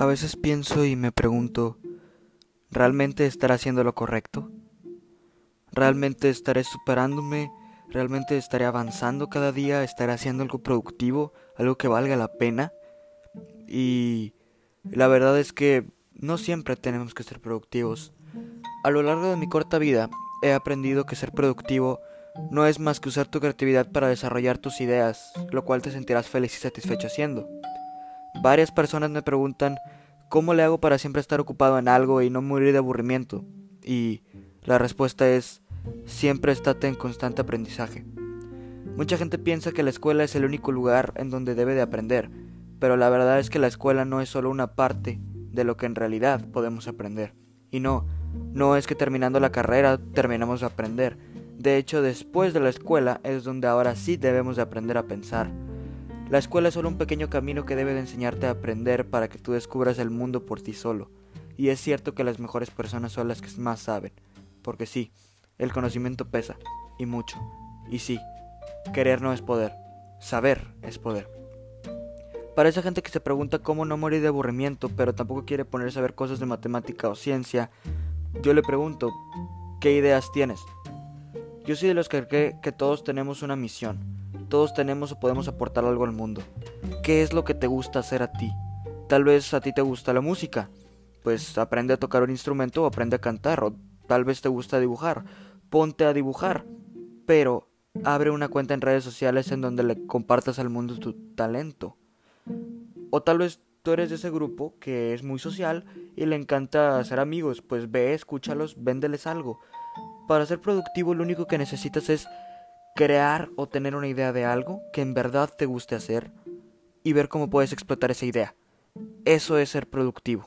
A veces pienso y me pregunto, ¿realmente estaré haciendo lo correcto? ¿Realmente estaré superándome? ¿Realmente estaré avanzando cada día? ¿Estaré haciendo algo productivo? ¿Algo que valga la pena? Y la verdad es que no siempre tenemos que ser productivos. A lo largo de mi corta vida he aprendido que ser productivo no es más que usar tu creatividad para desarrollar tus ideas, lo cual te sentirás feliz y satisfecho haciendo. Varias personas me preguntan cómo le hago para siempre estar ocupado en algo y no morir de aburrimiento. Y la respuesta es siempre estate en constante aprendizaje. Mucha gente piensa que la escuela es el único lugar en donde debe de aprender, pero la verdad es que la escuela no es solo una parte de lo que en realidad podemos aprender. Y no, no es que terminando la carrera terminamos de aprender. De hecho, después de la escuela es donde ahora sí debemos de aprender a pensar. La escuela es solo un pequeño camino que debe de enseñarte a aprender para que tú descubras el mundo por ti solo. Y es cierto que las mejores personas son las que más saben. Porque sí, el conocimiento pesa, y mucho. Y sí, querer no es poder, saber es poder. Para esa gente que se pregunta cómo no morir de aburrimiento, pero tampoco quiere ponerse a ver cosas de matemática o ciencia, yo le pregunto, ¿qué ideas tienes? Yo soy de los que cree que todos tenemos una misión, todos tenemos o podemos aportar algo al mundo. ¿Qué es lo que te gusta hacer a ti? Tal vez a ti te gusta la música, pues aprende a tocar un instrumento o aprende a cantar, o tal vez te gusta dibujar, ponte a dibujar, pero abre una cuenta en redes sociales en donde le compartas al mundo tu talento. O tal vez tú eres de ese grupo que es muy social y le encanta hacer amigos, pues ve, escúchalos, véndeles algo. Para ser productivo lo único que necesitas es crear o tener una idea de algo que en verdad te guste hacer y ver cómo puedes explotar esa idea. Eso es ser productivo.